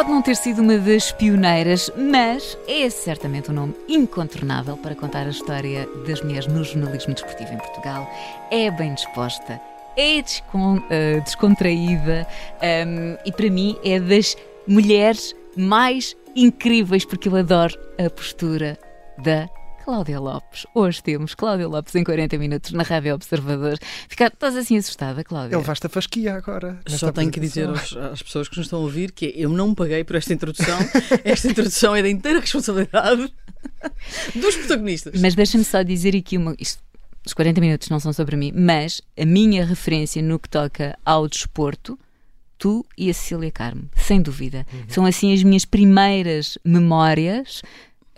Pode não ter sido uma das pioneiras, mas é certamente um nome incontornável para contar a história das mulheres no jornalismo desportivo em Portugal. É bem disposta, é descon, uh, descontraída um, e, para mim, é das mulheres mais incríveis, porque eu adoro a postura da Cláudia Lopes. Hoje temos Cláudia Lopes em 40 minutos na Rádio Observador. Fica, estás assim assustada, Cláudia? Ele basta fasquia agora. Só tenho que dizer aos, às pessoas que nos estão a ouvir que eu não paguei por esta introdução. esta introdução é da inteira responsabilidade dos protagonistas. Mas deixa-me só dizer aqui uma. Isto, os 40 minutos não são sobre mim, mas a minha referência no que toca ao desporto tu e a Cecília Carmo, sem dúvida. Uhum. São assim as minhas primeiras memórias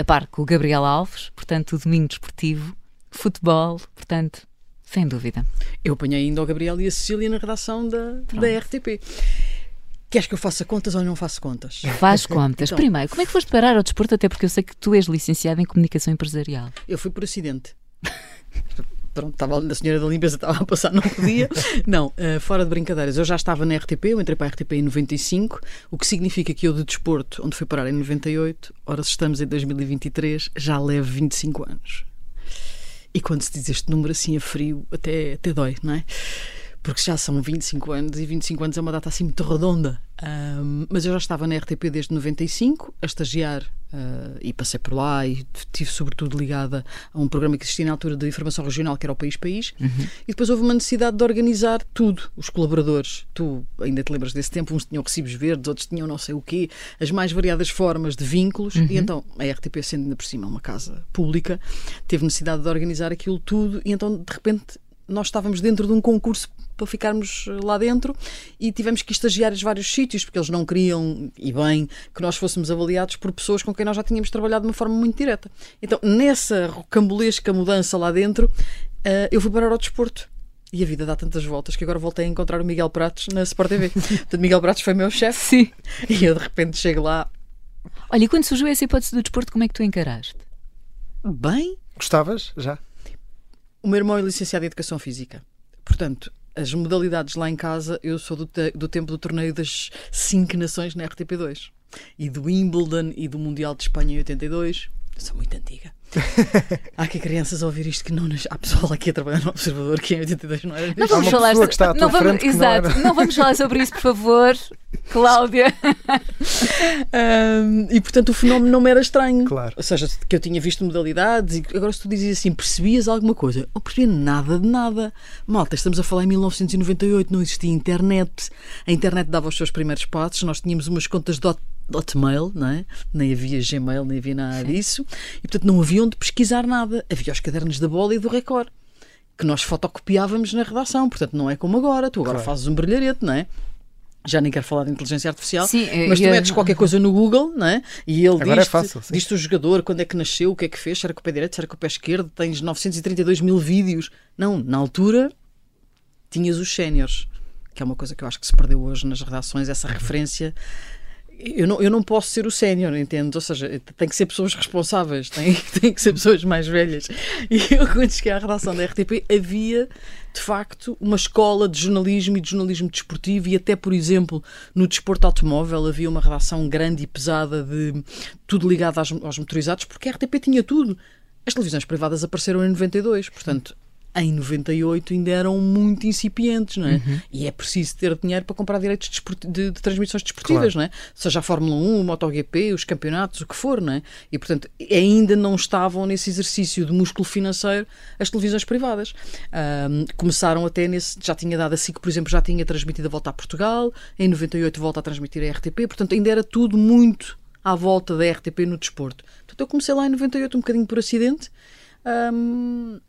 a par com o Gabriel Alves, portanto, o Domingo Desportivo, futebol, portanto, sem dúvida. Eu apanhei ainda o Gabriel e a Cecília na redação da, da RTP. Queres que eu faça contas ou não faço contas? Faz contas. Então, Primeiro, como é que foste parar ao desporto? Até porque eu sei que tu és licenciado em comunicação empresarial. Eu fui por acidente. pronto, estava a senhora da limpeza estava a passar, não podia. Não, uh, fora de brincadeiras, eu já estava na RTP, eu entrei para a RTP em 95, o que significa que eu de desporto, onde fui parar em 98, ora se estamos em 2023, já levo 25 anos. E quando se diz este número assim a frio, até, até dói, não é? Porque já são 25 anos e 25 anos é uma data assim muito redonda. Um, mas eu já estava na RTP desde 95, a estagiar uh, e passei por lá e estive sobretudo ligada a um programa que existia na altura de informação regional que era o País País uhum. e depois houve uma necessidade de organizar tudo, os colaboradores. Tu ainda te lembras desse tempo, uns tinham recibos verdes, outros tinham não sei o quê, as mais variadas formas de vínculos uhum. e então a RTP sendo ainda por cima uma casa pública, teve necessidade de organizar aquilo tudo e então de repente nós estávamos dentro de um concurso para ficarmos lá dentro e tivemos que estagiar em vários sítios porque eles não queriam, e bem, que nós fôssemos avaliados por pessoas com quem nós já tínhamos trabalhado de uma forma muito direta. Então, nessa rocambolesca mudança lá dentro, uh, eu fui parar ao desporto. E a vida dá tantas voltas que agora voltei a encontrar o Miguel Pratos na Sport TV. Portanto, Miguel Pratos foi meu chefe. Sim. E eu de repente chego lá. Olha, e quando surgiu essa hipótese do desporto, como é que tu encaraste? Bem. Gostavas já? O meu irmão é licenciado em Educação Física. Portanto, as modalidades lá em casa, eu sou do, te, do tempo do torneio das cinco nações na RTP2. E do Wimbledon e do Mundial de Espanha em 82. Eu sou muito antiga. Há aqui crianças a ouvir isto que não nas... Há pessoal aqui a trabalhar no Observador que em 82 não era. Não vamos falar que está à não vamos, Exato, não, não, vamos falar sobre isso, por favor, Cláudia. um, e portanto o fenómeno não me era estranho. Claro. Ou seja, que eu tinha visto modalidades e agora se tu dizias assim, percebias alguma coisa? Não percebia nada de nada. Malta, estamos a falar em 1998, não existia internet. A internet dava os seus primeiros passos, nós tínhamos umas contas de Hotmail, não é? nem havia Gmail, nem havia nada disso, e portanto não havia onde pesquisar nada. Havia os cadernos da bola e do Record, que nós fotocopiávamos na redação, portanto não é como agora, tu agora claro. fazes um brilharete, não é? Já nem quero falar de inteligência artificial, sim, mas tu eu... metes qualquer coisa no Google não é? e ele diz, é diz o jogador quando é que nasceu, o que é que fez, se era com o pé direito, se era com o pé esquerdo, tens 932 mil vídeos. Não, na altura tinhas os séniores, que é uma coisa que eu acho que se perdeu hoje nas redações, essa referência eu não, eu não posso ser o sénior, entendo? Ou seja, tem que ser pessoas responsáveis, tem, tem que ser pessoas mais velhas. E eu, quando cheguei à redação da RTP, havia de facto uma escola de jornalismo e de jornalismo desportivo, e até, por exemplo, no desporto automóvel havia uma redação grande e pesada de tudo ligado aos, aos motorizados, porque a RTP tinha tudo. As televisões privadas apareceram em 92, portanto, em 98 ainda eram muito incipientes, não é? Uhum. E é preciso ter dinheiro para comprar direitos de, de, de transmissões desportivas, claro. não é? Seja a Fórmula 1, o MotoGP, os campeonatos, o que for, não é? E, portanto, ainda não estavam nesse exercício de músculo financeiro as televisões privadas. Um, começaram até nesse... Já tinha dado a SIC, por exemplo, já tinha transmitido a volta a Portugal, em 98 volta a transmitir a RTP, portanto, ainda era tudo muito à volta da RTP no desporto. Portanto, eu comecei lá em 98 um bocadinho por acidente, um,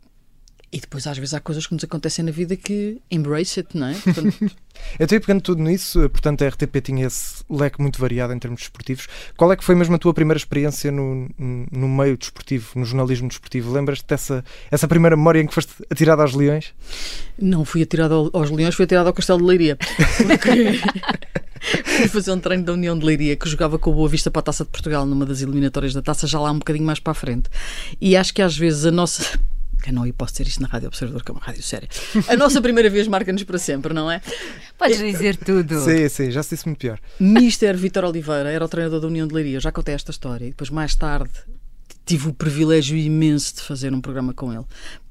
E depois, às vezes, há coisas que nos acontecem na vida que embrace it, não é? Portanto, Eu estou pegando tudo nisso, portanto a RTP tinha esse leque muito variado em termos desportivos. Qual é que foi mesmo a tua primeira experiência no, no meio desportivo, no jornalismo desportivo? Lembras-te dessa essa primeira memória em que foste atirado aos leões? não fui atirado ao- aos leões, fui atirado ao Castelo de Leiria. Porque fui fazer um treino da União de Leiria que jogava com o Boa Vista para a Taça de Portugal numa das eliminatórias da Taça, já lá um bocadinho mais para a frente. E acho que às vezes a nossa. Que não, eu posso dizer isto na Rádio Observador, que é uma rádio séria. A nossa primeira vez marca-nos para sempre, não é? Podes dizer tudo. Sim, sim, já se disse muito pior. Mister Vítor Oliveira era o treinador da União de Leiria. Já contei esta história. E depois, mais tarde, tive o privilégio imenso de fazer um programa com ele.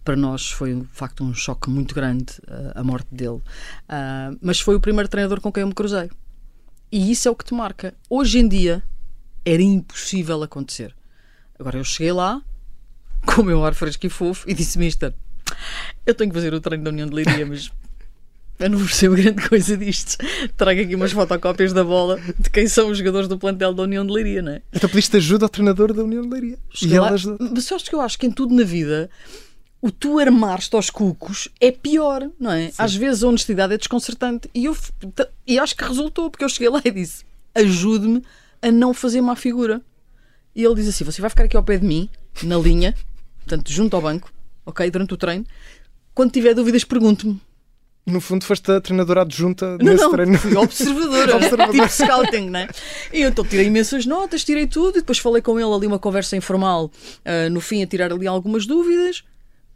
Para nós foi, de facto, um choque muito grande uh, a morte dele. Uh, mas foi o primeiro treinador com quem eu me cruzei. E isso é o que te marca. Hoje em dia, era impossível acontecer. Agora, eu cheguei lá, com o meu ar fresco e fofo, e disse: Mister, eu tenho que fazer o treino da União de Leiria, mas eu não percebo grande coisa disto. Trago aqui umas fotocópias da bola de quem são os jogadores do plantel da União de Leiria, não é? Então pediste ajuda ao treinador da União de Leiria. Cheguei E lá- ele ajudou. Mas sabes que eu acho que em tudo na vida o tu armar-te aos cucos é pior, não é? Às vezes a honestidade é desconcertante. E eu e acho que resultou, porque eu cheguei lá e disse: ajude-me a não fazer má figura. E ele diz assim: você vai ficar aqui ao pé de mim, na linha, portanto, junto ao banco, ok? Durante o treino. Quando tiver dúvidas, pergunte-me. No fundo, foste a treinadora adjunta Não, nesse não, treino. fui observadora, Observadora. tipo scouting, né? E eu então tirei imensas notas, tirei tudo, e depois falei com ele ali uma conversa informal, ah, no fim a tirar ali algumas dúvidas.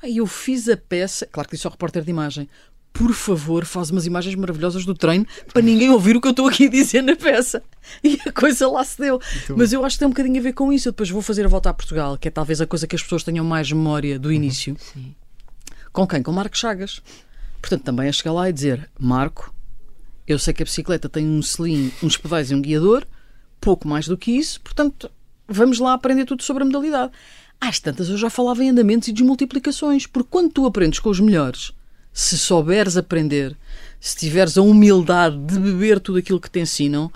Aí eu fiz a peça, claro que disse ao repórter de imagem, por favor, faz umas imagens maravilhosas do treino para ninguém ouvir o que eu estou aqui a dizer na peça. E a coisa lá se deu. Mas eu acho que tem um bocadinho a ver com isso. Eu depois vou fazer a volta a Portugal, que é talvez a coisa que as pessoas tenham mais memória do início. Sim. Com quem? Com Marco Chagas. Portanto, também é chegar lá e dizer: Marco, eu sei que a bicicleta tem um selim, uns pedais e um guiador, pouco mais do que isso, portanto, vamos lá aprender tudo sobre a modalidade. Às tantas, eu já falava em andamentos e desmultiplicações, porque quando tu aprendes com os melhores, se souberes aprender, se tiveres a humildade de beber tudo aquilo que te ensinam,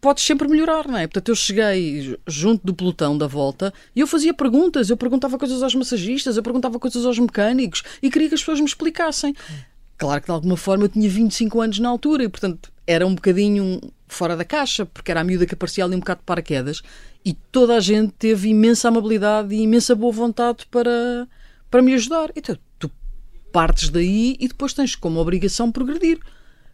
podes sempre melhorar, não é? Portanto, eu cheguei junto do pelotão da volta e eu fazia perguntas, eu perguntava coisas aos massagistas, eu perguntava coisas aos mecânicos e queria que as pessoas me explicassem. Claro que de alguma forma eu tinha 25 anos na altura e, portanto, era um bocadinho fora da caixa, porque era a miúda que aparecia ali um bocado de paraquedas e toda a gente teve imensa amabilidade e imensa boa vontade para, para me ajudar. Então, partes daí e depois tens como obrigação progredir.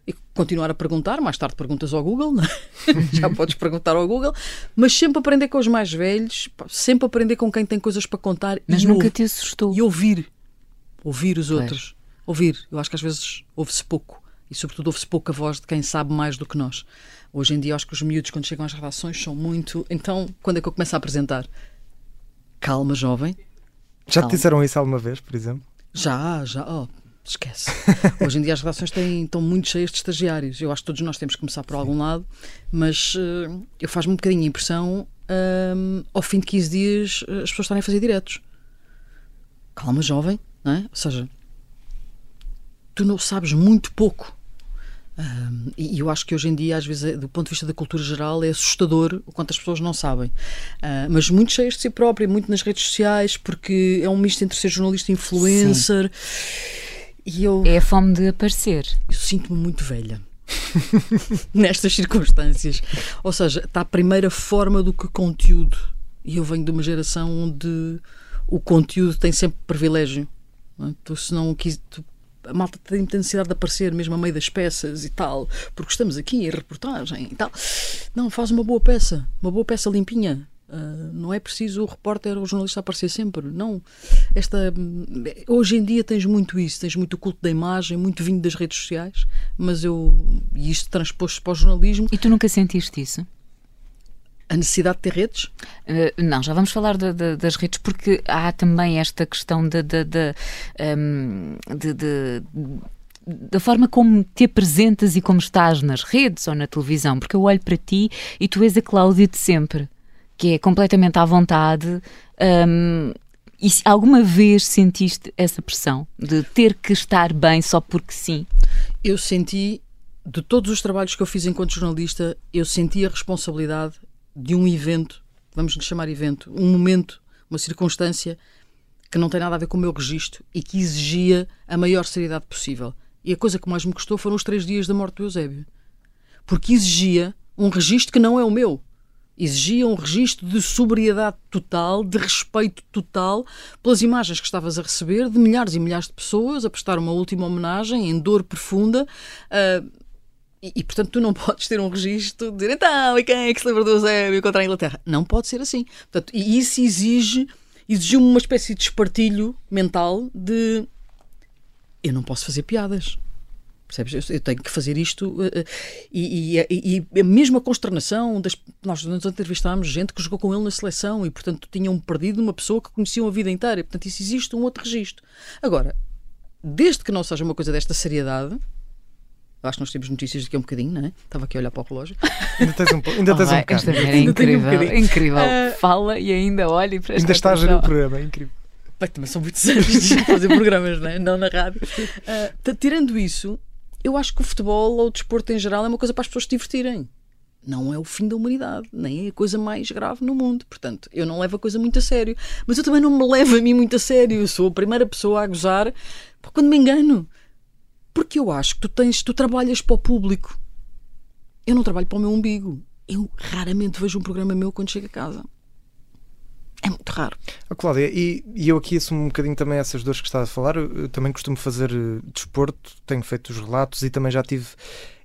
E continuar a perguntar, mais tarde perguntas ao Google, não é? já podes perguntar ao Google, mas sempre aprender com os mais velhos, sempre aprender com quem tem coisas para contar Mas e, nunca ouv- te assustou. e ouvir. Ouvir os outros. Ouvir. Eu acho que às vezes ouve-se pouco. E sobretudo ouve-se pouco a voz de quem sabe mais do que nós. Hoje em dia acho que os miúdos quando chegam às redações são muito... Então, quando é que eu começo a apresentar? Calma, jovem. Já te Calma. disseram isso alguma vez, por exemplo? Já, já. Oh, esquece. Hoje em dia as redações têm, estão muito cheias de estagiários. Eu acho que todos nós temos que começar por algum lado, mas eh, eu faz-me um bocadinho a impressão, ahm, ao fim de 15 dias, eh, as pessoas estarem a fazer diretos. Calma, jovem, não é? Ou seja, tu não sabes muito pouco. Ahm, e eu acho que hoje em dia, às vezes, é- do ponto de vista da cultura geral, é assustador o quanto as pessoas não sabem. Ah, mas muito cheias de si própria, muito nas redes sociais, porque é um misto entre ser jornalista e influencer. E eu, É a fome de aparecer. eu sinto-me muito velha. Nestas circunstâncias. Ou seja, está a primeira forma do que conteúdo. E eu venho de uma geração onde o conteúdo tem sempre privilégio. é? Tu, se não quis, tu- a malta tem muita necessidade de aparecer mesmo a meio das peças e tal, porque estamos aqui em reportagem e tal. Não, faz uma boa peça, uma boa peça limpinha. Ah, não é preciso o repórter ou o jornalista aparecer sempre. Não. Esta, hoje em dia tens muito isso, tens muito o culto da imagem, muito vindo das redes sociais, mas eu. E isto transposto para o jornalismo, E tu nunca sentiste isso? A necessidade de ter redes. Uh, não, já vamos falar da- da- das redes, porque há também esta questão da, da, da, um, de- de- da forma como te apresentas e como estás nas redes ou na televisão, porque eu olho para ti e tu és a Cláudia de sempre, que é completamente à vontade. um, e se alguma vez sentiste essa pressão de ter que estar bem só porque sim? Eu senti, de todos os trabalhos que eu fiz enquanto jornalista, eu senti a responsabilidade de um evento, vamos lhe chamar evento, um momento, uma circunstância que não tem nada a ver com o meu registro e que exigia a maior seriedade possível. E a coisa que mais me custou foram os três dias da morte do Eusébio. Porque exigia um registro que não é o meu. Exigia um registro de sobriedade total, de respeito total pelas imagens que estavas a receber de milhares e milhares de pessoas a prestar uma última homenagem em dor profunda. Uh, e, e, portanto, tu não podes ter um registro de dizer então, e quem é que se lembra do Eusébio contra a Inglaterra? Não pode ser assim. Portanto, e isso exige exigiu-me uma espécie de espartilho mental de eu não posso fazer piadas. Percebes? Eu tenho que fazer isto uh, uh, e, e, e, a mesma consternação das, nós nos entrevistámos gente que jogou com ele na seleção e portanto tinham perdido uma pessoa que conheciam a vida inteira e portanto isso existe um outro registro. Agora, desde que não seja uma coisa desta seriedade, Acho que nós temos notícias daqui a um bocadinho, não é? Estava aqui a olhar para o relógio. Ainda tens um, ainda tens oh, um bocado. Esta é incrível, um incrível. Uh, Fala e ainda olha e presta Ainda estás no programa, é incrível. Bem, também são muitos anos de fazer programas, não é? Não na rádio. Uh, tirando isso, eu acho que o futebol ou o desporto em geral é uma coisa para as pessoas se divertirem. Não é o fim da humanidade, nem é a coisa mais grave no mundo. Portanto, eu não levo a coisa muito a sério. Mas eu também não me levo a mim muito a sério. Eu sou a primeira pessoa a gozar quando me engano. Porque eu acho que tu tens, tu trabalhas para o público. Eu não trabalho para o meu umbigo. Eu raramente vejo um programa meu quando chego a casa. É muito raro. Oh, Cláudia, e, e, eu aqui assumo um bocadinho também essas dores que está a falar. Eu também costumo fazer eh, desporto, tenho feito os relatos e também já tive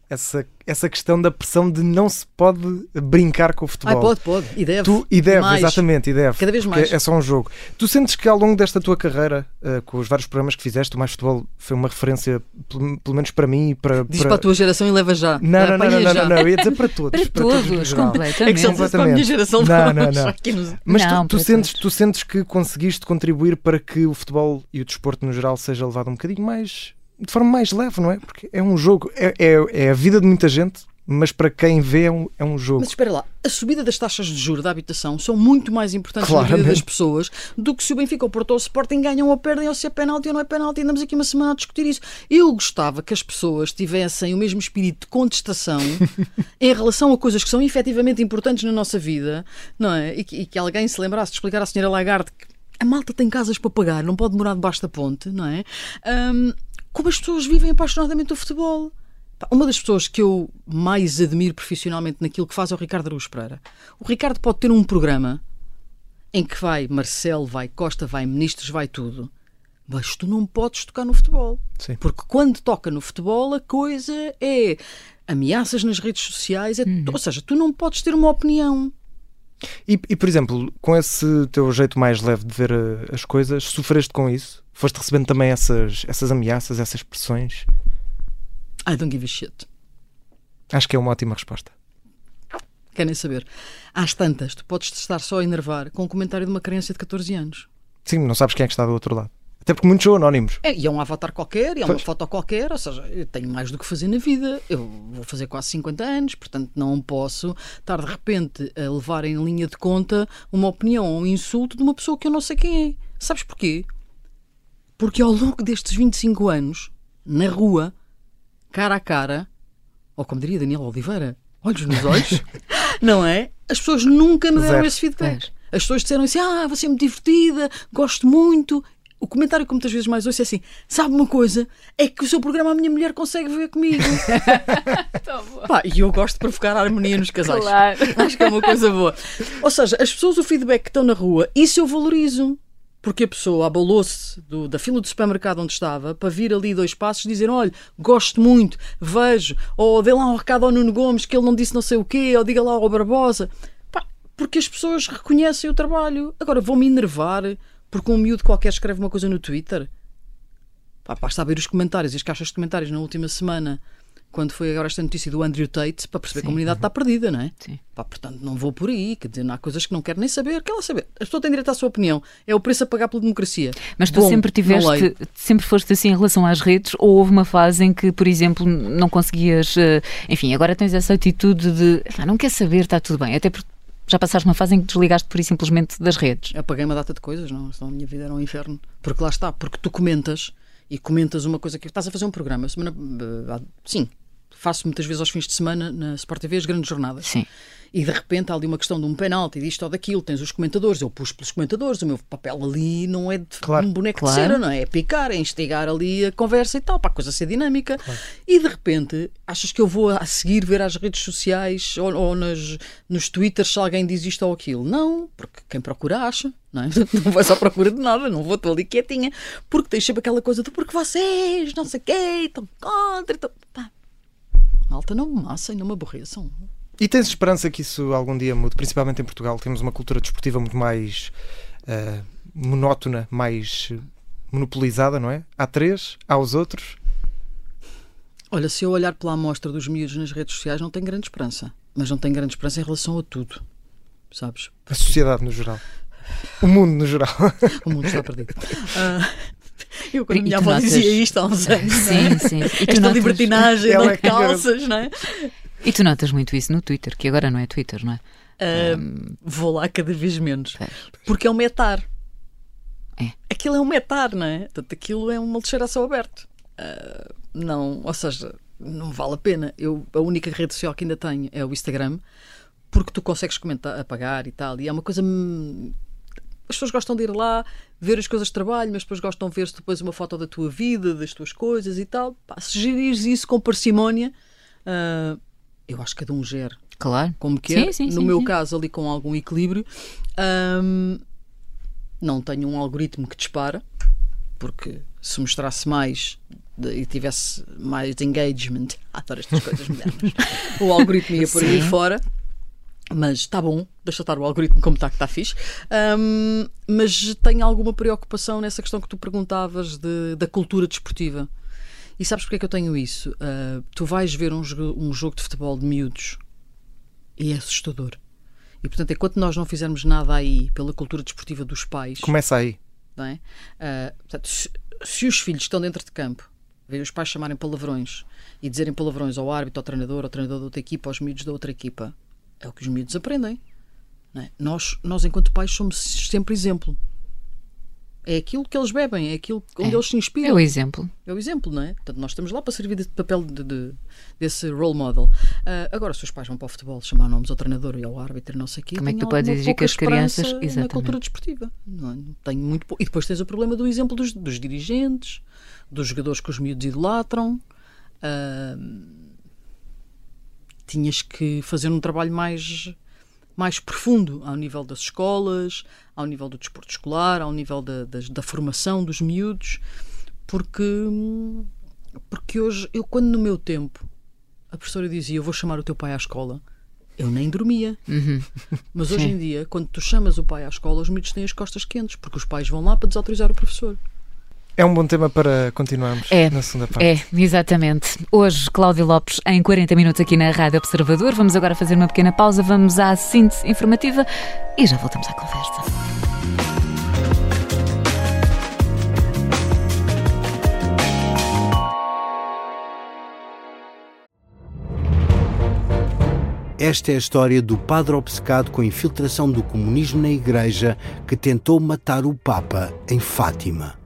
essa, essa questão da pressão de não se pode brincar com o futebol. Ah, pode, pode. E deve. Tu, e deve, mais. exatamente, e deve. Cada vez mais. É só um jogo. Tu sentes que ao longo desta tua carreira, uh, com os vários programas que fizeste, o Mais Futebol foi uma referência, pelo, pelo menos para mim e para. Diz para... para a tua geração e leva já. Não, não, não, não, não, não, eu ia dizer para todos. para, para todos, todos completamente. É que se para a minha geração não, não, não. Mas não, tu, tu sentes, tu sentes que conseguiste contribuir para que o futebol e o desporto no geral seja levado um bocadinho mais de forma mais leve, não é? Porque é um jogo, é, é, é a vida de muita gente, mas para quem vê é um, é um jogo. Mas espera lá, a subida das taxas de juros da habitação são muito mais importantes Claramente. na vida das pessoas do que se o Benfica, o Porto ou o Sporting ganham ou perdem, ou se é penalti ou não é penalti. Andamos aqui uma semana a discutir isso. Eu gostava que as pessoas tivessem o mesmo espírito de contestação em relação a coisas que são efetivamente importantes na nossa vida, não é? E que, e que alguém se lembrasse de explicar à senhora Lagarde que a malta tem casas para pagar, não pode morar debaixo da ponte, não é? Um, como as pessoas vivem apaixonadamente o futebol. Uma das pessoas que eu mais admiro profissionalmente naquilo que faz é o Ricardo Araújo Pereira. O Ricardo pode ter um programa em que vai Marcelo, vai Costa, vai Ministros, vai tudo. Mas tu não podes tocar no futebol. Sim. Porque quando toca no futebol, a coisa é ameaças nas redes sociais. É, uhum. Ou seja, tu não podes ter uma opinião. E, e, por exemplo, com esse teu jeito mais leve de ver eh, as coisas, sofreste com isso? Foste recebendo também essas, essas ameaças, essas pressões? I don't give a shit. Acho que é uma ótima resposta. Querem saber? Às tantas, tu podes estar só a enervar com um comentário de uma criança de 14 anos. Sim, não sabes quem é que está do outro lado. Até porque muitos são anónimos. É, e é um avatar qualquer, e é uma foto qualquer, ou seja, eu tenho mais do que fazer na vida. Eu vou fazer quase 50 anos, portanto não posso estar de repente a levar em linha de conta uma opinião ou um insulto de uma pessoa que eu não sei quem é. Sabes porquê? Porque ao longo destes 25 anos, na rua, cara a cara, ou como diria Daniel Oliveira, olhos nos olhos, não é? As pessoas nunca me deram Zero. esse feedback. As pessoas disseram assim: Ah, você é muito divertida, gosto muito. O comentário que muitas vezes mais ouço é assim: sabe uma coisa? É que o seu programa a minha mulher consegue ver comigo. Pá, e eu gosto de provocar harmonia nos casais. Claro. Acho que é uma coisa boa. Ou seja, as pessoas, o feedback que estão na rua, isso eu valorizo porque a pessoa abalou-se da fila do supermercado onde estava para vir ali dois passos e dizer: Olha, gosto muito, vejo, ou dê lá um recado ao Nuno Gomes que ele não disse não sei o quê, ou diga lá ao Barbosa. Pá, porque as pessoas reconhecem o trabalho. Agora vão-me enervar porque um miúdo qualquer escreve uma coisa no Twitter. Pá, basta ver os comentários e as caixas de comentários na última semana quando foi agora esta notícia do Andrew Tate, para perceber Sim. que a comunidade está perdida, não é? Sim. Pá, portanto, não vou por aí, quer dizer, não há coisas que não quero nem saber, quer lá saber. A pessoa tem direito à sua opinião, é o preço a pagar pela democracia. Mas tu Bom, sempre tiveste, sempre foste assim em relação às redes, ou houve uma fase em que, por exemplo, não conseguias, eh, enfim, agora tens essa atitude de, ah, não quer saber, está tudo bem, até porque já passaste uma fase em que desligaste por simplesmente das redes. Apaguei uma data de coisas, não, senão a minha vida era um inferno. Porque lá está, porque tu comentas e comentas uma coisa que estás a fazer um programa, semana, uh, sim, faço muitas vezes aos fins de semana na Sport TV as grandes jornadas. Sim. E de repente há ali uma questão de um penalti, disto ou daquilo, tens os comentadores, eu puxo pelos comentadores, o meu papel ali não é de Claro. um boneco Claro. de cera, não é? É picar, é instigar ali a conversa e tal, para a coisa ser dinâmica. E de repente, achas que eu vou a seguir ver às redes sociais ou, ou nas, nos twitters se alguém diz isto ou aquilo? Não, porque quem procura acha, não é? Não vais à procura de nada, não vou estou ali quietinha, porque tens sempre aquela coisa de porque vocês, não sei o quê, estão contra, estão... Pá, malta, não me massem, não me aborreçam. E tens esperança que isso algum dia mude? Principalmente em Portugal, temos uma cultura desportiva muito mais eh, monótona, mais monopolizada, não é? Há três, há os outros. Olha, se eu olhar pela amostra dos miúdos nas redes sociais, não tenho grande esperança. Mas não tenho grande esperança em relação a tudo. Sabes? A sociedade no geral. O mundo no geral. O mundo está perdido. Ah, eu, quando E minha tu avó notas- dizia isto há uns anos, não é? Sim, sim. E tu, esta notas, libertinagem Ela é que calças, não é? e tu notas muito isso no Twitter, que agora não é Twitter, não é? Ah, vou lá cada vez menos. Pois. Porque é um metar. É. Aquilo é um metar, não é? Portanto, aquilo é uma lixeira a céu aberto. Ah, não, ou seja, não vale a pena. Eu, a única rede social que ainda tenho é o Instagram, porque tu consegues comentar, apagar e tal. E é uma coisa. As pessoas gostam de ir lá, ver as coisas de trabalho, mas depois gostam de ver depois uma foto da tua vida, das tuas coisas e tal. Pá, se gerires isso com parcimónia, ah, eu acho que cada um gera Claro. como quer. Sim, sim, no sim, meu caso, ali com algum equilíbrio. Ahm, não tenho um algoritmo que dispara, porque se mostrasse mais e tivesse mais engagement, adoro estas coisas modernas, o algoritmo ia por aí fora. Mas está bom, deixa estar o algoritmo como está, que está fixe. Ahm, mas tenho alguma preocupação nessa questão que tu perguntavas de- da cultura desportiva. E sabes porque é que eu tenho isso? Ah, tu vais ver um jogo, um jogo de futebol de miúdos e é assustador. E portanto, enquanto nós não fizermos nada aí pela cultura desportiva dos pais, Começa aí. é? Ah, portanto, se, se os filhos estão dentro de campo, verem os pais chamarem palavrões e dizerem palavrões ao árbitro, ao treinador, ao treinador da outra equipa, aos miúdos da outra equipa, é o que os miúdos aprendem. não é? Nós, nós, enquanto pais, somos sempre exemplo. É aquilo que eles bebem, é aquilo onde É. eles se É inspiram. o exemplo. É o exemplo, não é? Portanto, nós estamos lá para servir de papel de, de- desse role model. Ah, agora, se os pais vão para o futebol chamar nomes ao treinador e ao árbitro não sei o quê, Como é que tu podes exigir que as crianças- esperança Na Exatamente. cultura desportiva. Não, é? Tenho muito E depois tens o problema do exemplo dos, dos dirigentes, dos jogadores que os miúdos idolatram. Ah, tinhas que fazer um trabalho mais mais profundo ao nível das escolas, ao nível do desporto escolar, ao nível da, das- da formação dos miúdos, porque, porque hoje, eu quando no meu tempo a professora dizia eu vou chamar o teu pai à escola, eu nem dormia. Uhum. Mas hoje Sim. em dia, quando tu chamas o pai à escola, os miúdos têm as costas quentes, porque os pais vão lá para desautorizar o professor. É um bom tema para continuarmos É, na segunda parte. É, exatamente. Hoje, Cláudio Lopes em 40 minutos aqui na Rádio Observador. Vamos agora fazer uma pequena pausa, vamos à síntese informativa e já voltamos à conversa. Esta é a história do padre obcecado com a infiltração do comunismo na Igreja que tentou matar o Papa em Fátima.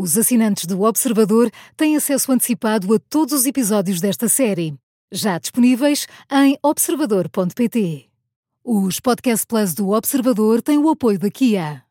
Os assinantes do Observador têm acesso antecipado a todos os episódios desta série, já disponíveis em observador.pt. Os Podcast Plus do Observador têm o apoio da Kia.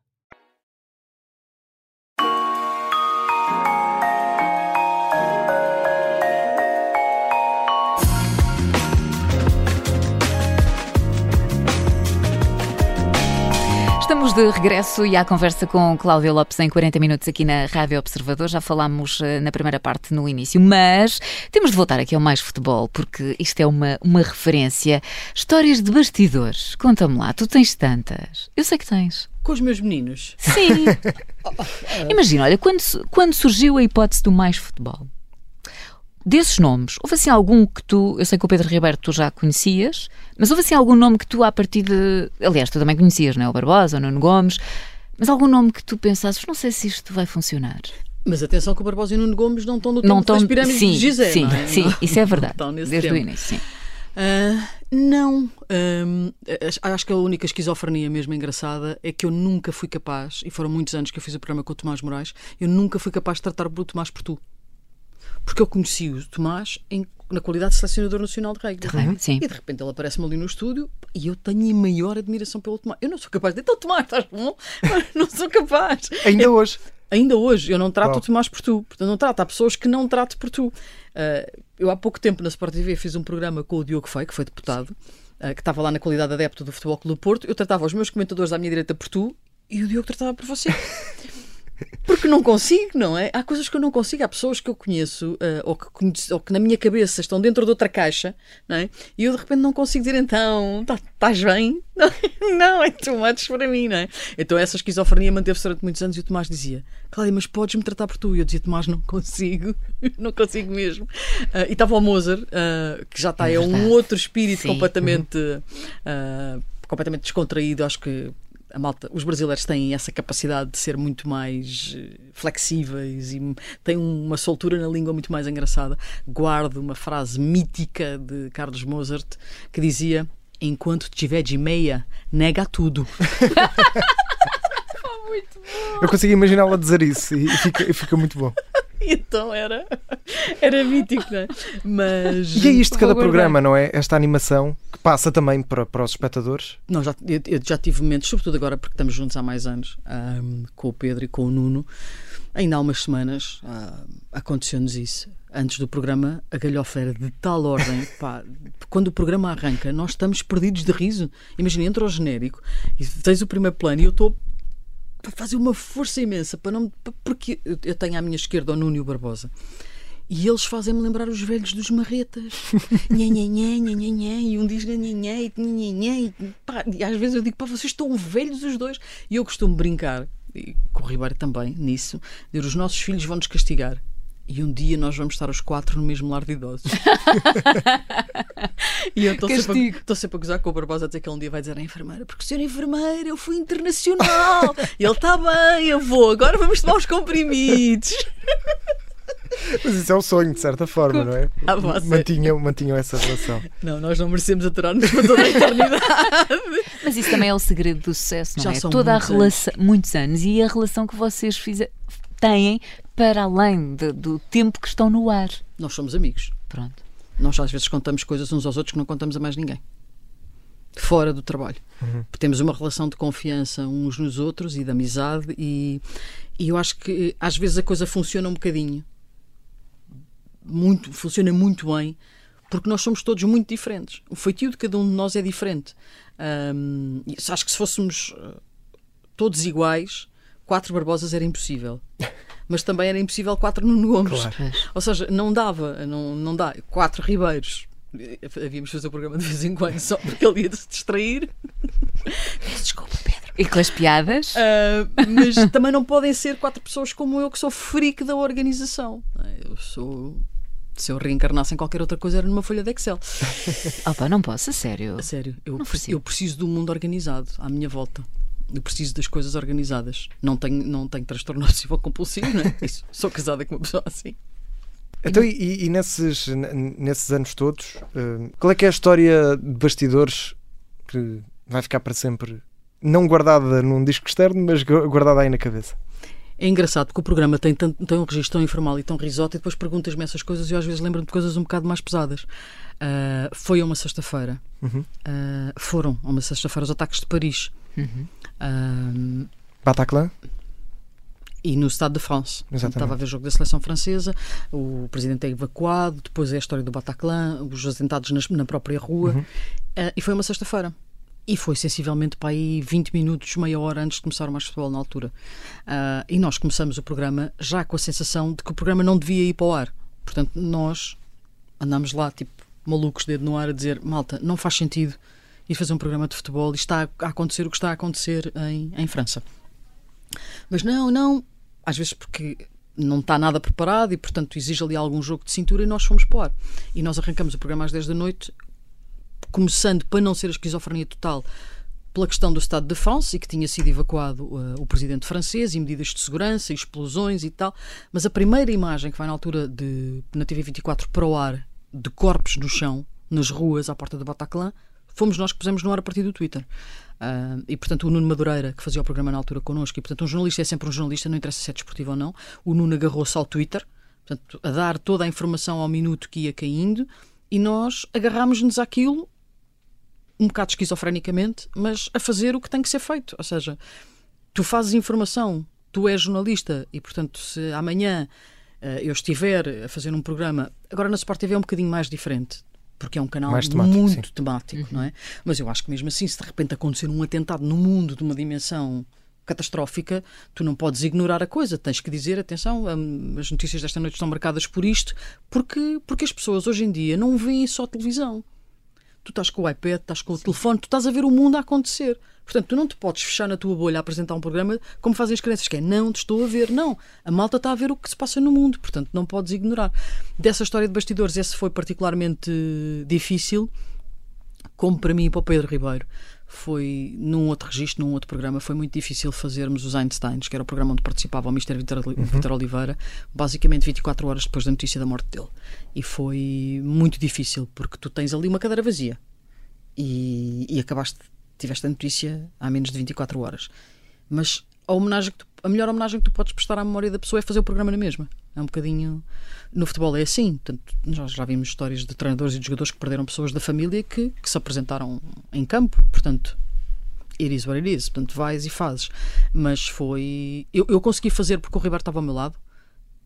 Estamos de regresso e à conversa com Cláudio Lopes em 40 minutos aqui na Rádio Observador. Já falámos eh, na primeira parte no início, mas temos de voltar aqui ao Mais Futebol, porque isto é uma, uma referência. Histórias de bastidores. Conta-me lá, tu tens tantas. Eu sei que tens. Com os meus meninos. Sim. Imagina, olha, quando, quando surgiu a hipótese do Mais Futebol, desses nomes, houve assim algum que tu, eu sei que o Pedro Ribeiro tu já conhecias, mas houve assim algum nome que tu a partir de, aliás, tu também conhecias, não é? O Barbosa, o Nuno Gomes, mas algum nome que tu pensasses, não sei se isto vai funcionar. Mas atenção que o Barbosa e o Nuno Gomes não estão no tempo não das pirâmides sim, de Gizé, Sim, é? sim, isso é verdade. Desde tempo. o início, sim. Uh, não. Um, acho que a única esquizofrenia mesmo engraçada é que eu nunca fui capaz, e foram muitos anos que eu fiz o programa com o Tomás Moraes, eu nunca fui capaz de tratar o Tomás por tu. Porque eu conheci o Tomás em, na qualidade de selecionador nacional de rugby. Uhum. Sim. E de repente ele aparece-me ali no estúdio e eu tenho a maior admiração pelo Tomás. Eu não sou capaz de dizer, então Tomás, estás bom? não sou capaz. Ainda hoje. Ainda hoje, eu não trato o Tomás por tu. Portanto, não trato. Há pessoas que não trato por tu. Uh, eu há pouco tempo na Sport TV fiz um programa com o Diogo Feio, que foi deputado, uh, que estava lá na qualidade adepto do Futebol Clube do Porto. Eu tratava os meus comentadores à minha direita por tu e o Diogo tratava por você. Porque não consigo, não é? Há coisas que eu não consigo. Há pessoas que eu conheço, uh, ou, que ou que na minha cabeça estão dentro de outra caixa, não é? E eu de repente não consigo dizer então, estás bem? Não, não é too much para mim, não é? Então essa esquizofrenia manteve-se durante muitos anos e o Tomás dizia: Cláudia, mas podes-me tratar por tu? E eu dizia: Tomás, não consigo, não consigo mesmo. Uh, e estava o Moser, uh, que já está, é, é um outro espírito Sim. completamente. Uh, completamente descontraído, acho que a malta, os brasileiros têm essa capacidade de ser muito mais eh, flexíveis e têm uma soltura na língua muito mais engraçada. Guardo uma frase mítica de Carlos Mozart que dizia: Enquanto tiver de meia, nega tudo. muito bom. Eu consigo imaginá-la dizer isso e fica, e fica muito bom. então era, era mítico, não é? Mas. E é isto de cada programa, não é? Esta animação que passa também para, para os espectadores? Não, já, eu, eu já tive momentos, sobretudo agora porque estamos juntos há mais anos, um, com o Pedro e com o Nuno. Ainda há umas semanas uh, aconteceu-nos isso. Antes do programa, a galhofa era de tal ordem. Pá, quando o programa arranca, nós estamos perdidos de riso. Imagina, entra o genérico e tens o primeiro plano e eu estou fazer uma força imensa para não porque eu tenho à minha esquerda o Nuno e o Barbosa e eles fazem-me lembrar os velhos dos marretas. nhê, nhê, nhê, nhê, nhê, e um diz nhê, nhê, nhê, nhê, e, pá, e às vezes eu digo, pá, vocês estão velhos os dois. E eu costumo brincar, e com o Ribeiro também, nisso, dizer, os nossos filhos vão nos castigar. E um dia nós vamos estar os quatro no mesmo lar de idosos. e eu estou sempre, sempre, a gozar com o Barbosa a dizer que ele um dia vai dizer à enfermeira: Porque, senhor enfermeira, eu fui internacional. e ele está bem, eu vou, agora vamos tomar os comprimidos. Mas isso é um sonho, de certa forma, não é? Ah, mantinham, mantinham essa relação. Não, nós não merecemos aturar-nos para toda a eternidade. Mas isso também é o segredo do sucesso, não Já é? Toda a relação, anos. muitos anos, e a relação que vocês fizeram têm para além de, do tempo que estão no ar. Nós somos amigos. Pronto. Nós às vezes contamos coisas uns aos outros que não contamos a mais ninguém. Fora do trabalho. Uhum. Temos uma relação de confiança uns nos outros e de amizade, e, e eu acho que às vezes a coisa funciona um bocadinho. Muito, funciona muito bem, porque nós somos todos muito diferentes. O feitio de cada um de nós é diferente. Um, acho que se fôssemos uh, todos iguais, quatro Barbosas era impossível. Mas também era impossível quatro Nuno Gomes. Claro. Ou seja, não dava, não, não dá. Quatro Ribeiros. Havíamos fazer o programa de vez em quando só porque ele ia se distrair. Desculpa, Pedro. E com as piadas? Uh, mas também não podem ser quatro pessoas como eu, que sou freak da organização. Eu sou se eu reencarnasse em qualquer outra coisa era numa folha de Excel. Opa, não posso, a sério. A sério. Eu, eu preciso do mundo organizado à minha volta. Eu preciso das coisas organizadas. Não tenho, não tenho transtorno obsessivo compulsivo, não é? Isso. Sou casada com uma pessoa assim. Então, e, e nesses, nesses anos todos, uh, qual é que é a história de bastidores que vai ficar para sempre, não guardada num disco externo, mas guardada aí na cabeça? É engraçado porque o programa tem, tanto, tem um registro tão informal e tão risoto e depois perguntas-me essas coisas e eu às vezes lembro-me de coisas um bocado mais pesadas. Uh, foi a uma sexta-feira. Uhum. Uh, foram a uma sexta-feira os ataques de Paris. Uhum. Um, Bataclan? E no Estado de France. Exatamente. Estava a ver o jogo da seleção francesa, o presidente é evacuado, depois é a história do Bataclan, os atentados na, na própria rua. Uhum. Uh, e foi uma sexta-feira. E foi sensivelmente para aí 20 minutos, meia hora antes de começar o mais futebol na altura. Uh, e nós começamos o programa já com a sensação de que o programa não devia ir para o ar. Portanto, nós andámos lá, tipo, malucos, dedo no ar, a dizer: malta, não faz sentido ir fazer um programa de futebol e está a acontecer o que está a acontecer em, em França. Mas não, não, às vezes porque não está nada preparado e, portanto, exige ali algum jogo de cintura e nós fomos ar. E nós arrancamos o programa às 10 da noite, começando, para não ser a esquizofrenia total, pela questão do Estado de France e que tinha sido evacuado uh, o presidente francês e medidas de segurança, explosões e tal. Mas a primeira imagem que vai na altura de, na TV 24 para o ar de corpos no chão, nas ruas, à porta do Bataclan, fomos nós que pusemos no ar a partir do Twitter. Uh, e, portanto, o Nuno Madureira, que fazia o programa na altura connosco, e, portanto, um jornalista é sempre um jornalista, não interessa se é desportivo ou não. O Nuno agarrou-se ao Twitter, portanto, a dar toda a informação ao minuto que ia caindo, e nós agarrámos-nos àquilo um bocado esquizofrenicamente, mas a fazer o que tem que ser feito. Ou seja, tu fazes informação, tu és jornalista e, portanto, se amanhã uh, eu estiver a fazer um programa. Agora na Sport TV é um bocadinho mais diferente. Porque é um canal temático, muito sim. temático, uhum. não é? Mas eu acho que mesmo assim, se de repente acontecer um atentado no mundo de uma dimensão catastrófica, tu não podes ignorar a coisa. Tens que dizer, atenção, hum, as notícias desta noite estão marcadas por isto, porque, porque as pessoas hoje em dia não veem só televisão tu estás com o iPad, estás com o Sim. telefone, tu estás a ver o mundo a acontecer. Portanto, tu não te podes fechar na tua bolha a apresentar um programa como fazem as crianças, que é não, te estou a ver. Não, a malta está a ver o que se passa no mundo, portanto, não podes ignorar. Dessa história de bastidores, esse foi particularmente difícil, como para mim e para o Pedro Ribeiro foi num outro registro, num outro programa, foi muito difícil fazermos os Einsteins, que era o programa onde participava o Mr. Vitor, uhum. Oliveira, basicamente 24 horas depois da notícia da morte dele. E foi muito difícil, porque tu tens ali uma cadeira vazia e, e acabaste, tiveste a notícia há menos de 24 horas. Mas a homenagem tu, a melhor homenagem que tu podes prestar à memória da pessoa é fazer o programa na mesma. É um bocadinho. No futebol é assim. Portanto, nós já vimos histórias de treinadores e de jogadores que perderam pessoas da família que, que se apresentaram em campo. Portanto, it is what it is. Portanto, vais e fazes. Mas foi. Eu, eu consegui fazer porque o Ribeiro estava ao meu lado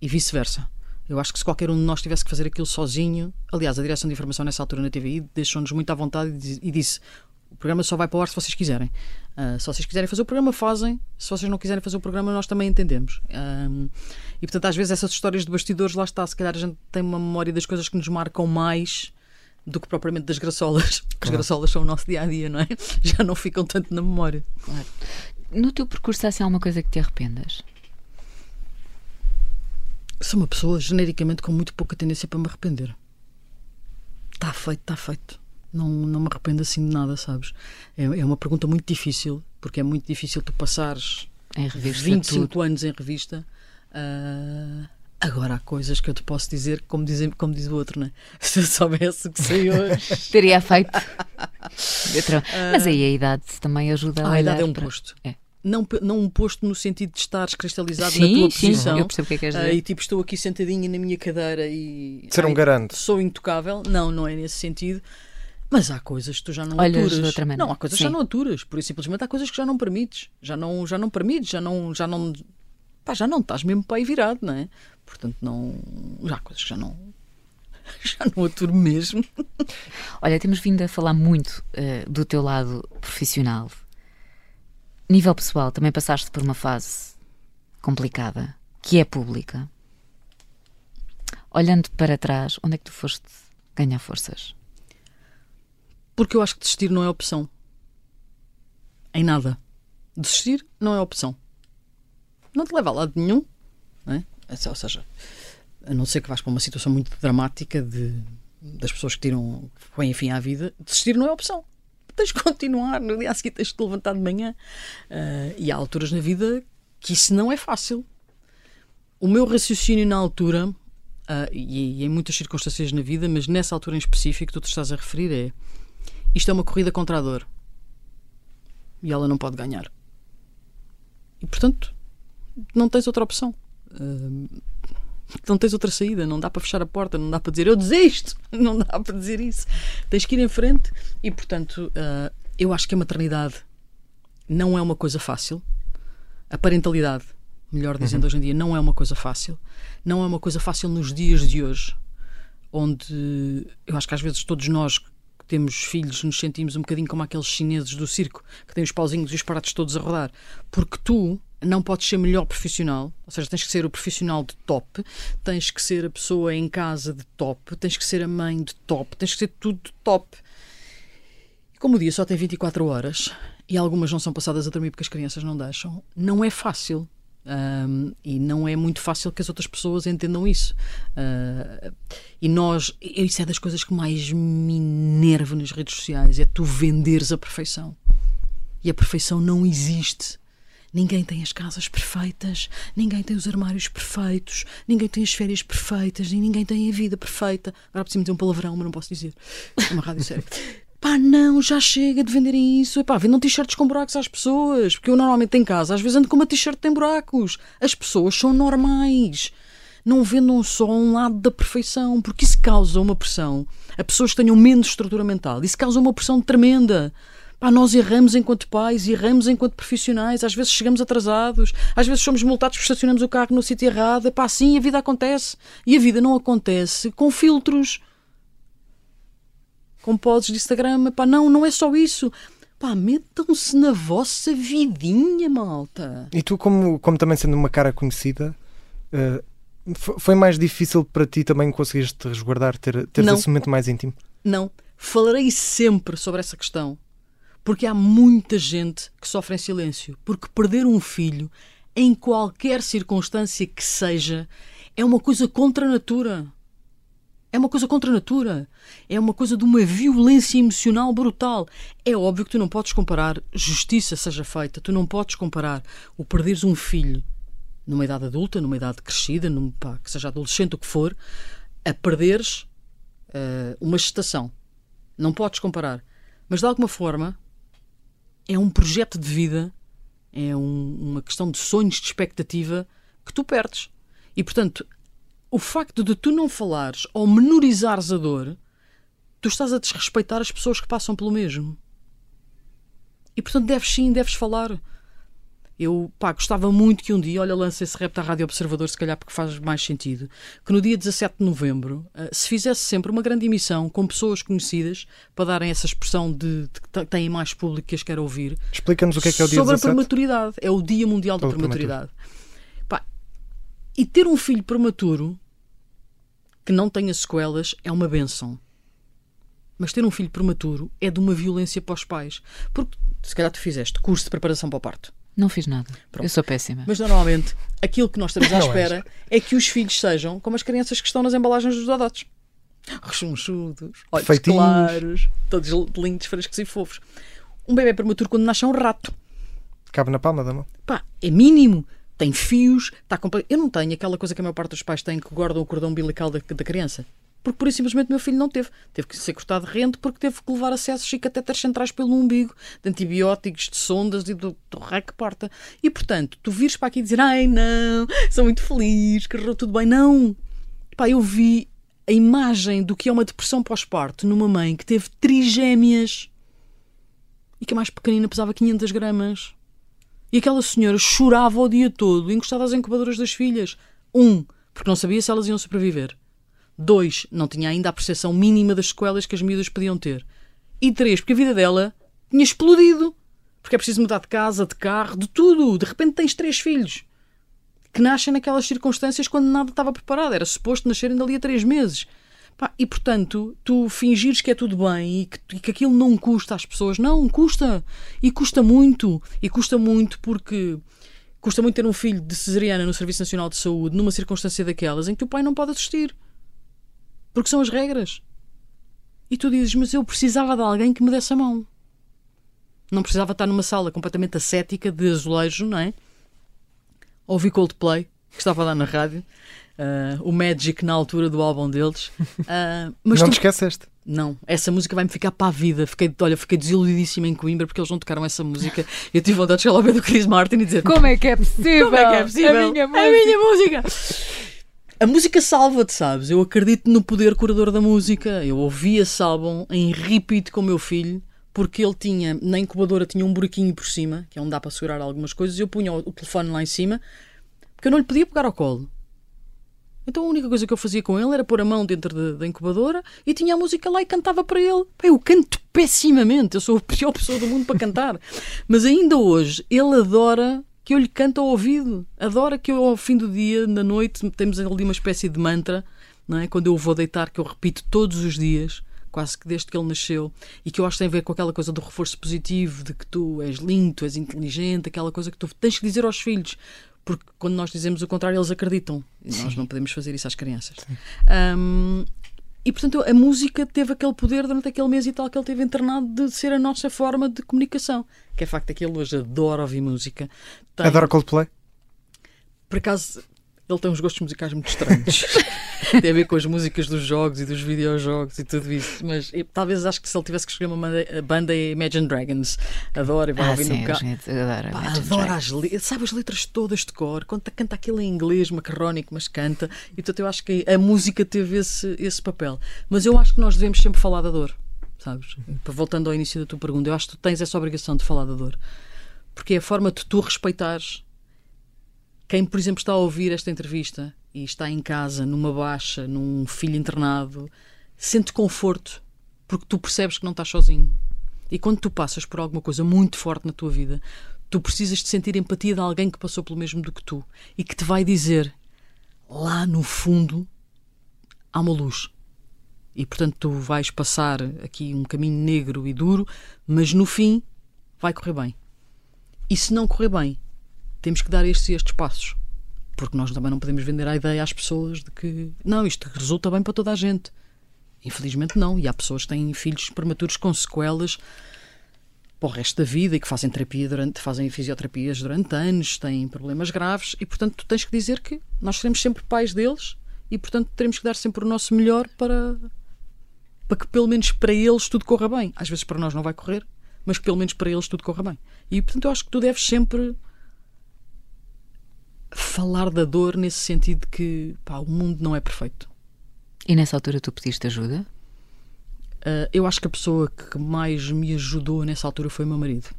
e vice-versa. Eu acho que se qualquer um de nós tivesse que fazer aquilo sozinho, aliás, a direção de informação nessa altura na TVI deixou-nos muito à vontade e disse: o programa só vai para o ar se vocês quiserem. Uh, se vocês quiserem fazer o programa, fazem. Se vocês não quiserem fazer o programa, nós também entendemos. Um, e portanto, às vezes, essas histórias de bastidores, lá está. Se calhar a gente tem uma memória das coisas que nos marcam mais do que propriamente das graçolas. Claro. as graçolas são o nosso dia a dia, não é? Já não ficam tanto na memória. Claro. No teu percurso, há assim, alguma coisa que te arrependas? Sou uma pessoa genericamente com muito pouca tendência para me arrepender. Está feito, está feito não, não me arrependo assim de nada, sabes? É, é uma pergunta muito difícil, porque é muito difícil tu passares em revista 25 tudo. anos em revista. Uh, agora há coisas que eu te posso dizer, como, dizem, como diz o outro, né? Se eu soubesse o que sei hoje. Teria feito. Mas aí a idade também ajuda a. A idade é um para... posto. É não, não um posto no sentido de estares cristalizado sim, na tua sim, posição. Eu percebo o que é que dizer. Uh, e tipo, estou aqui sentadinha na minha cadeira e. Ser um garante. Sou intocável. Não, não é nesse sentido. Mas há coisas que tu já não Olhas aturas. De outra maneira. Não, há coisas que já não aturas. Por isso, simplesmente há coisas que já não permites. Já não, já não permites, já não, já não. Pá, já não estás mesmo para aí virado, não é? Portanto, não. Já há coisas que já não. Já não aturo mesmo. Olha, temos vindo a falar muito uh, do teu lado profissional. Nível pessoal, também passaste por uma fase complicada, que é pública. Olhando para trás, onde é que tu foste ganhar forças? Porque eu acho que desistir não é opção. Em nada. Desistir não é opção. Não te leva a lado nenhum. Não é? Ou seja, a não ser que vais para uma situação muito dramática de, das pessoas que tiram, põem fim à vida, desistir não é opção. Tens de continuar, no dia a seguir tens de te levantar de manhã. Uh, e há alturas na vida que isso não é fácil. O meu raciocínio na altura, uh, e, e, em muitas circunstâncias na vida, mas nessa altura em específico tu te estás a referir, é isto é uma corrida contra a dor. E ela não pode ganhar. E portanto, não tens outra opção. Uh, não tens outra saída. Não dá para fechar a porta, não dá para dizer eu desisto. Não dá para dizer isso. Tens que ir em frente. E portanto, uh, eu acho que a maternidade não é uma coisa fácil. A parentalidade, melhor dizendo, uhum. hoje em dia, não é uma coisa fácil. Não é uma coisa fácil nos dias de hoje, onde eu acho que às vezes todos nós temos filhos, nos sentimos um bocadinho como aqueles chineses do circo, que têm os pauzinhos e os pratos todos a rodar. Porque tu não podes ser melhor profissional, ou seja, tens que ser o profissional de top, tens que ser a pessoa em casa de top, tens que ser a mãe de top, tens que ser tudo de top. E como o dia só tem 24 horas e algumas não são passadas a dormir porque as crianças não deixam, não é fácil. Um, e não é muito fácil que as outras pessoas entendam isso. Uh, e nós, isso é das coisas que mais me enerva nas redes sociais: é tu venderes a perfeição. E a perfeição não existe. Ninguém tem as casas perfeitas, ninguém tem os armários perfeitos, ninguém tem as férias perfeitas e ninguém tem a vida perfeita. Agora preciso dizer um palavrão, mas não posso dizer. É uma rádio séria. Pá, não, já chega de venderem isso. Epá, vendam t-shirts com buracos às pessoas. Porque eu normalmente em casa, às vezes ando com uma t-shirt que tem buracos. As pessoas são normais. Não vendam só um lado da perfeição, porque isso causa uma pressão a pessoas que tenham menos estrutura mental. Isso causa uma pressão tremenda. Pá, nós erramos enquanto pais, erramos enquanto profissionais, às vezes chegamos atrasados, às vezes somos multados porque estacionamos o carro no sítio errado. Pá, sim, a vida acontece. E a vida não acontece com filtros, com podes de Instagram. Pá, não, não é só isso. Pá, metam-se na vossa vidinha, malta. E tu, como, como também sendo uma cara conhecida, uh, foi mais difícil para ti também conseguires te resguardar, ter, ter esse momento mais íntimo? Não. Falarei sempre sobre essa questão porque há muita gente que sofre em silêncio. Porque perder um filho, em qualquer circunstância que seja, é uma coisa contra a natura. É uma coisa contra a natura. É uma coisa de uma violência emocional brutal. É óbvio que tu não podes comparar, justiça seja feita, tu não podes comparar o perderes um filho numa idade adulta, numa idade crescida, num, pá, que seja adolescente, o que for, a perderes uh, uma gestação. Não podes comparar. Mas de alguma forma, é um projeto de vida, é um, uma questão de sonhos, de expectativa que tu perdes. E portanto, o facto de tu não falares ou menorizares a dor, tu estás a desrespeitar as pessoas que passam pelo mesmo. E portanto, deves sim, deves falar. Eu pá, gostava muito que um dia, olha, lance esse repto à Rádio Observador, se calhar porque faz mais sentido, que no dia 17 de novembro uh, se fizesse sempre uma grande emissão com pessoas conhecidas para darem essa expressão de, de que têm mais público que as quer ouvir. Explica-nos o que é que é o dia sobre 17. Sobre a prematuridade. É o Dia Mundial da Prematuridade. Pá, e ter um filho prematuro que não tenha sequelas é uma benção. Mas ter um filho prematuro é de uma violência para os pais. Porque se calhar tu fizeste curso de preparação para o parto não fiz nada. Pronto. Eu sou péssima. Mas normalmente aquilo que nós estamos à espera é que os filhos sejam como as crianças que estão nas embalagens dos dodotes. Rechonchudos, olhos Feitinhos. claros, todos lindos, frescos e fofos. Um bebê prematuro quando nasce é um rato. Cabe na palma da mão. Pá, é mínimo. Tem fios, está completo. Eu não tenho aquela coisa que a maior parte dos pais têm que guardam o cordão umbilical da, da criança porque por simplesmente meu filho não teve. Teve que ser cortado de rente porque teve que levar acessos e catéteres centrais pelo umbigo, de antibióticos, de sondas e do, do porta. E portanto, tu vires para aqui e dizer, ai não, sou muito feliz, correu tudo bem. Não! Pá, eu vi a imagem do que é uma depressão pós-parto numa mãe que teve trigêmeas e que a mais pequenina pesava 500 gramas. E aquela senhora chorava o dia todo, encostada às incubadoras das filhas. Um, porque não sabia se elas iam sobreviver. Dois, não tinha ainda a percepção mínima das sequelas que as miúdas podiam ter. E três, porque a vida dela tinha explodido. Porque é preciso mudar de casa, de carro, de tudo. De repente tens três filhos que nascem naquelas circunstâncias quando nada estava preparado. Era suposto nascerem dali a três meses. E portanto, tu fingires que é tudo bem e que, e que aquilo não custa às pessoas. Não, custa. E custa muito. E custa muito porque custa muito ter um filho de cesariana no Serviço Nacional de Saúde numa circunstância daquelas em que o pai não pode assistir. Porque são as regras. E tu dizes, mas eu precisava de alguém que me desse a mão. Não precisava estar numa sala completamente ascética de azulejo, não é? Ouvi Coldplay, que estava lá na rádio. Uh, o Magic na altura do álbum deles. Uh, mas não tu... te esqueceste? Não, essa música vai-me ficar para a vida. Fiquei, olha, fiquei desiludidíssima em Coimbra porque eles não tocaram essa música. Eu tive vontade de chegar ao pé do Chris Martin e dizer: Como é que é possível? Como é que é possível? A minha música! A minha música. A música salva-te, sabes? Eu acredito no poder curador da música. Eu ouvi esse álbum em repeat com o meu filho, porque ele tinha, na incubadora, tinha um buraquinho por cima, que é onde dá para segurar algumas coisas, e eu punha o telefone lá em cima, porque eu não lhe podia pegar ao colo. Então a única coisa que eu fazia com ele era pôr a mão dentro de, da incubadora e tinha a música lá e cantava para ele. Eu canto pessimamente, eu sou a pior pessoa do mundo para cantar. Mas ainda hoje ele adora que eu lhe canto ao ouvido. Adora que eu, ao fim do dia, na noite, temos ali uma espécie de mantra, não é? quando eu vou deitar, que eu repito todos os dias, quase que desde que ele nasceu, e que eu acho que tem a ver com aquela coisa do reforço positivo, de que tu és lindo, tu és inteligente, aquela coisa que tu tens que dizer aos filhos, Porque quando nós dizemos o contrário, eles acreditam. E nós não podemos fazer isso às crianças. Um, e portanto a música teve aquele poder durante aquele mês e tal que ele teve internado de ser a nossa forma de comunicação. Que é facto que ele hoje adora ouvir música. Tem, Adora Coldplay? por acaso, ele tem uns gostos musicais muito estranhos. tem a ver com as músicas dos jogos e dos videojogos e tudo isso. Mas e, talvez acho que se ele tivesse que escolher uma banda, é Imagine Dragons. Adora e vai Ah, ouvir sim, no carro. Pá, Dragons. as letras, sabe as letras todas de cor, canta, canta aquilo em inglês, macarrónico, mas canta. E portanto eu acho que a música teve esse, esse papel. Mas eu acho que nós devemos sempre falar da dor, sabes? Voltando ao início da tua pergunta, eu acho que tu tens essa obrigação de falar da dor. Porque é a forma de tu respeitares quem, por exemplo, está a ouvir esta entrevista e está em casa, numa baixa, num filho internado, sente conforto porque tu percebes que não estás sozinho. E quando tu passas por alguma coisa muito forte na tua vida, tu precisas de sentir empatia de alguém que passou pelo mesmo do que tu e que te vai dizer lá no fundo há uma luz. E portanto tu vais passar aqui um caminho negro e duro, mas no fim vai correr bem. E se não correr bem, temos que dar estes e estes passos. Porque nós também não podemos vender a ideia às pessoas de que não, isto resulta bem para toda a gente. Infelizmente não. E há pessoas que têm filhos prematuros com sequelas para o resto da vida e que fazem terapia durante, fazem fisioterapias durante anos, têm problemas graves e portanto tu tens que dizer que nós seremos sempre pais deles e portanto teremos que dar sempre o nosso melhor para para que pelo menos para eles tudo corra bem. Às vezes para nós não vai correr, mas que pelo menos para eles tudo corra bem. E portanto eu acho que tu deves sempre falar da dor nesse sentido de que pá, o mundo não é perfeito. E nessa altura tu pediste ajuda? Uh, eu acho que a pessoa que mais me ajudou nessa altura foi o meu marido.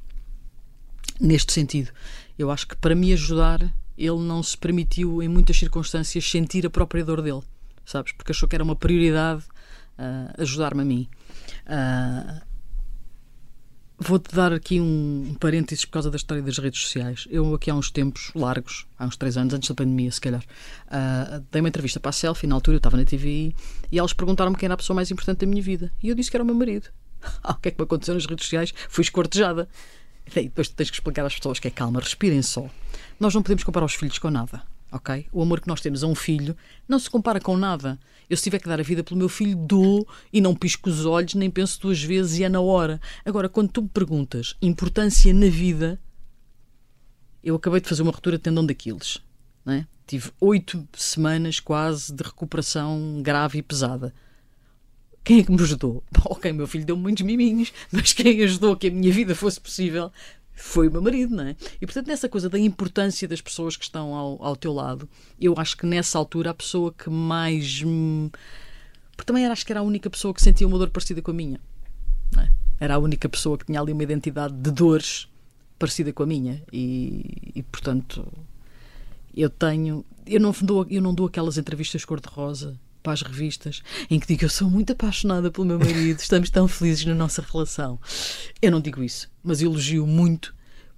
Neste sentido, eu acho que para me ajudar, ele não se permitiu, em muitas circunstâncias, sentir a própria dor dele, sabes? Porque achou que era uma prioridade uh, ajudar-me a mim. Uh, Vou-te dar aqui um, parênteses por causa da história das redes sociais. Eu, aqui há uns tempos largos, há uns três anos, antes da pandemia, se calhar, uh, dei uma entrevista para a Selfie, na altura eu estava na TVI, e eles perguntaram-me quem era a pessoa mais importante da minha vida. E eu disse que era o meu marido. Ah, o que é que me aconteceu nas redes sociais? Fui escortejada. E depois tens que explicar às pessoas que é calma, respirem só. Nós não podemos comparar os filhos com nada, ok? O amor que nós temos a um filho não se compara com nada. Eu, se tiver que dar a vida pelo meu filho, dou e não pisco os olhos, nem penso duas vezes e é na hora. Agora, quando tu me perguntas importância na vida, eu acabei de fazer uma ruptura de tendão daqueles. Não é? Tive oito semanas quase de recuperação grave e pesada. Quem é que me ajudou? Ok, meu filho deu muitos miminhos, mas quem ajudou que a minha vida fosse possível foi o meu marido, não é? E portanto, nessa coisa da importância das pessoas que estão ao, ao teu lado, eu acho que nessa altura a pessoa que mais. Porque também era, acho que era a única pessoa que sentia uma dor parecida com a minha. é? Era a única pessoa que tinha ali uma identidade de dores parecida com a minha. E, e portanto, eu tenho. Eu não, dou, eu não dou aquelas entrevistas cor-de-rosa para as revistas em que digo eu sou muito apaixonada pelo meu marido, estamos tão felizes na nossa relação. Eu não digo isso, mas elogio muito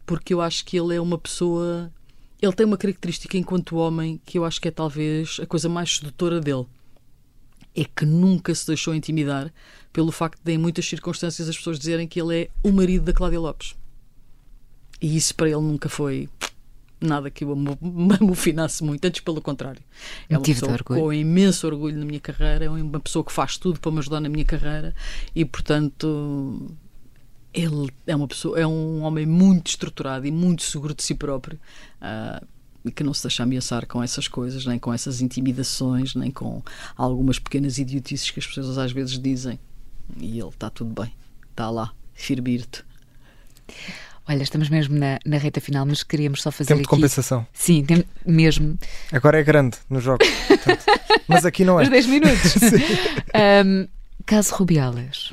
porque eu acho que ele é uma pessoa. Ele tem uma característica enquanto homem que eu acho que é talvez a coisa mais sedutora dele. É que nunca se deixou intimidar pelo facto de, em muitas circunstâncias, as pessoas dizerem que ele é o marido da Cláudia Lopes. E isso para ele nunca foi nada que eu me amofinasse muito, antes pelo contrário. É uma Motivo pessoa com imenso orgulho na minha carreira, é uma pessoa que faz tudo para me ajudar na minha carreira e, portanto, ele é uma pessoa, é um homem muito estruturado e muito seguro de si próprio. ah, e que não se deixa ameaçar com essas coisas, nem com essas intimidações, nem com algumas pequenas idiotices que as pessoas às vezes dizem. E ele está tudo bem, está lá, firme-te. Olha, estamos mesmo na, na reta final, mas queríamos só fazer Tempo de aqui... compensação. Sim, tem, mesmo. Agora é grande nos jogos. portanto. Mas aqui não é. Os 10 minutos. Ahm, caso Rubiales.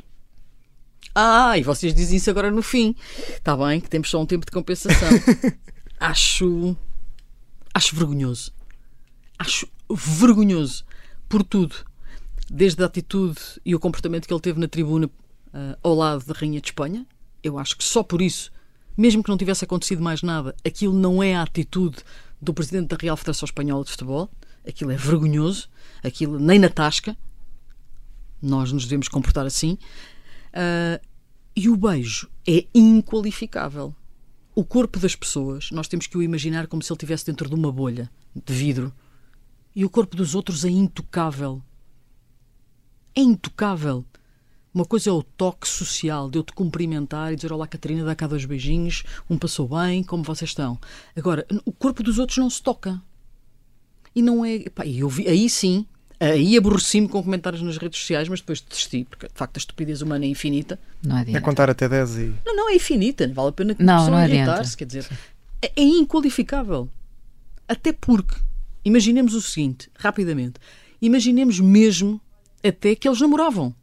Ah, e vocês dizem isso agora no fim. Está bem, que temos só um tempo de compensação. acho. Acho vergonhoso. Acho vergonhoso por tudo. Desde a atitude e o comportamento que ele teve na tribuna ah, ao lado da Rainha de Espanha. Eu acho que só por isso, mesmo que não tivesse acontecido mais nada, aquilo não é a atitude do presidente da Real Federação Espanhola de Futebol. Aquilo é vergonhoso. Aquilo nem na tasca. Nós nos devemos comportar assim. Ah, e o beijo é inqualificável. o corpo das pessoas, nós temos que o imaginar como se ele estivesse dentro de uma bolha de vidro. E o corpo dos outros é intocável. É intocável. Uma coisa é o toque social, de eu te cumprimentar e dizer Olá Catarina, dá cá dois beijinhos, um passou bem, como vocês estão. Agora, o corpo dos outros não se toca. E não é. Pá, eu vi, aí sim, aí aborreci-me com comentários nas redes sociais, mas depois desisti, porque de facto a estupidez humana é infinita. Não adianta. É contar até 10 e. Não, não, é infinita, vale a pena que Não, não irritar-se, quer dizer, é, é inqualificável. Até porque, imaginemos o seguinte, rapidamente, imaginemos mesmo até que eles namoravam.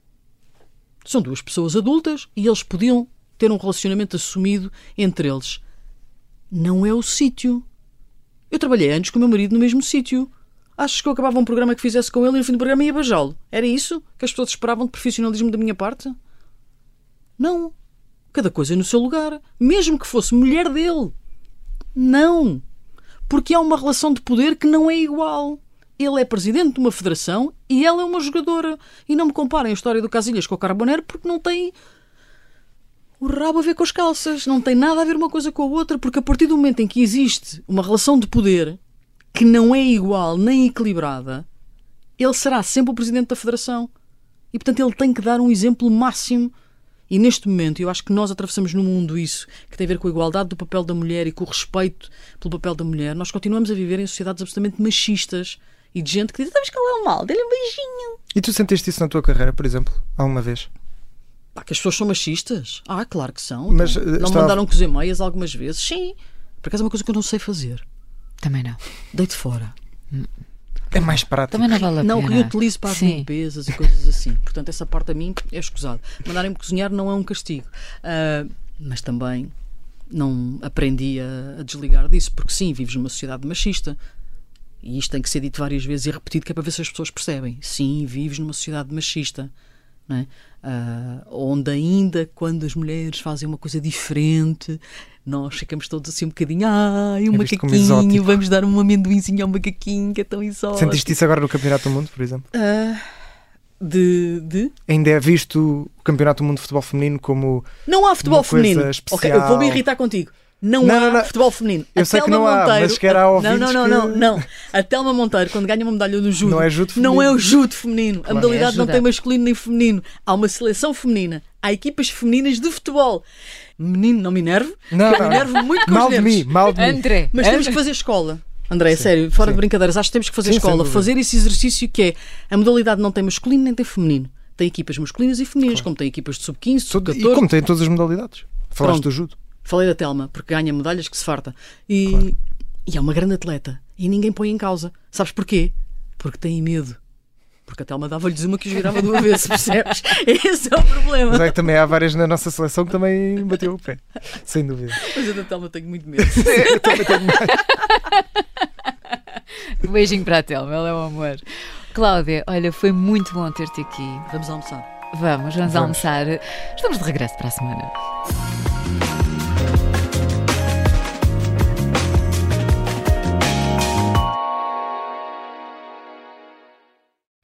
São duas pessoas adultas e eles podiam ter um relacionamento assumido entre eles. Não é o sítio. Eu trabalhei anos com o meu marido no mesmo sítio. Achas que eu acabava um programa que fizesse com ele e no fim do programa ia beijá-lo? Era isso que as pessoas esperavam de profissionalismo da minha parte? Não. Cada coisa no seu lugar. Mesmo que fosse mulher dele. Não. Porque há uma relação de poder que não é igual. Ele é presidente de uma federação e ela é uma jogadora. E não me comparem a história do Casilhas com o Carbonero porque não tem o rabo a ver com as calças. Não tem nada a ver uma coisa com a outra. Porque a partir do momento em que existe uma relação de poder que não é igual nem equilibrada, ele será sempre o presidente da federação. E portanto ele tem que dar um exemplo máximo. E neste momento, eu acho que nós atravessamos no mundo isso, que tem a ver com a igualdade do papel da mulher e com o respeito pelo papel da mulher. Nós continuamos a viver em sociedades absolutamente machistas e de gente que diz: Estamos calar mal, dê-lhe um beijinho. E tu sentiste isso na tua carreira, por exemplo, alguma vez? Pá, que as pessoas são machistas? Ah, claro que são. Mas, Então, eh, não me estava- mandaram cozer meias algumas vezes? Sim. Por acaso é uma coisa que eu não sei fazer. Também não. Deito fora. É mais prático. Também não vale a Não, pena. reutilizo para as Sim. limpezas e coisas assim. Portanto, essa parte a mim é escusado. Mandarem-me cozinhar não é um castigo. Ah, mas também não aprendi a, a desligar disso, porque sim, vives numa sociedade machista. E isto tem que ser dito várias vezes e repetido, que é para ver se as pessoas percebem. Sim, vives numa sociedade machista. É? Ah, onde ainda quando as mulheres fazem uma coisa diferente, nós ficamos todos assim um bocadinho, ai, um É macaquinho, vamos dar um amendoinzinho ao macaquinho, que é tão exótico. Sentiste isso agora no Campeonato do Mundo, por exemplo? Ah, de, de. Ainda é visto o Campeonato do Mundo de Futebol Feminino como. Não há futebol feminino. especial. Ok, eu vou me irritar contigo. Não, Não, há não, não. futebol feminino. Eu a sei que Telma não há, Monteiro, mas que era a- ouvintes Não, não, que- não, não, não. A Telma Monteiro, quando ganha uma medalha no judo, Não é judo não é o judo feminino. A Claro. modalidade É não tem masculino nem feminino. Há uma seleção feminina. Há equipas femininas de futebol. Menino, não me enerve. Não, não. me enervo muito com Mal os de mim, mal de mim. André. Mas temos que fazer escola. André, sério, fora de brincadeiras, acho que temos que fazer Sim, escola, fazer esse exercício que é a modalidade não tem masculino nem tem feminino. Tem equipas masculinas e femininas, como tem equipas de sub-15, Tudo- sub-14. E como tem todas as modalidades. Falaste Pronto. do judo. Falei da Telma, porque ganha medalhas que se farta. E, e é uma grande atleta. E ninguém põe em causa. Sabes porquê? Porque tem medo. Porque a Telma dava-lhes uma que os virava do avesso, percebes? Esse é o problema. Mas é que também há várias na nossa seleção que também bateu o pé. Sem dúvida. Mas eu da Telma tenho muito medo. Eu também tenho Um beijinho para a Telma, ela é um amor. Cláudia, olha, foi muito bom ter-te aqui. Vamos almoçar. Vamos, vamos, Vamos. almoçar. Estamos de regresso para a semana.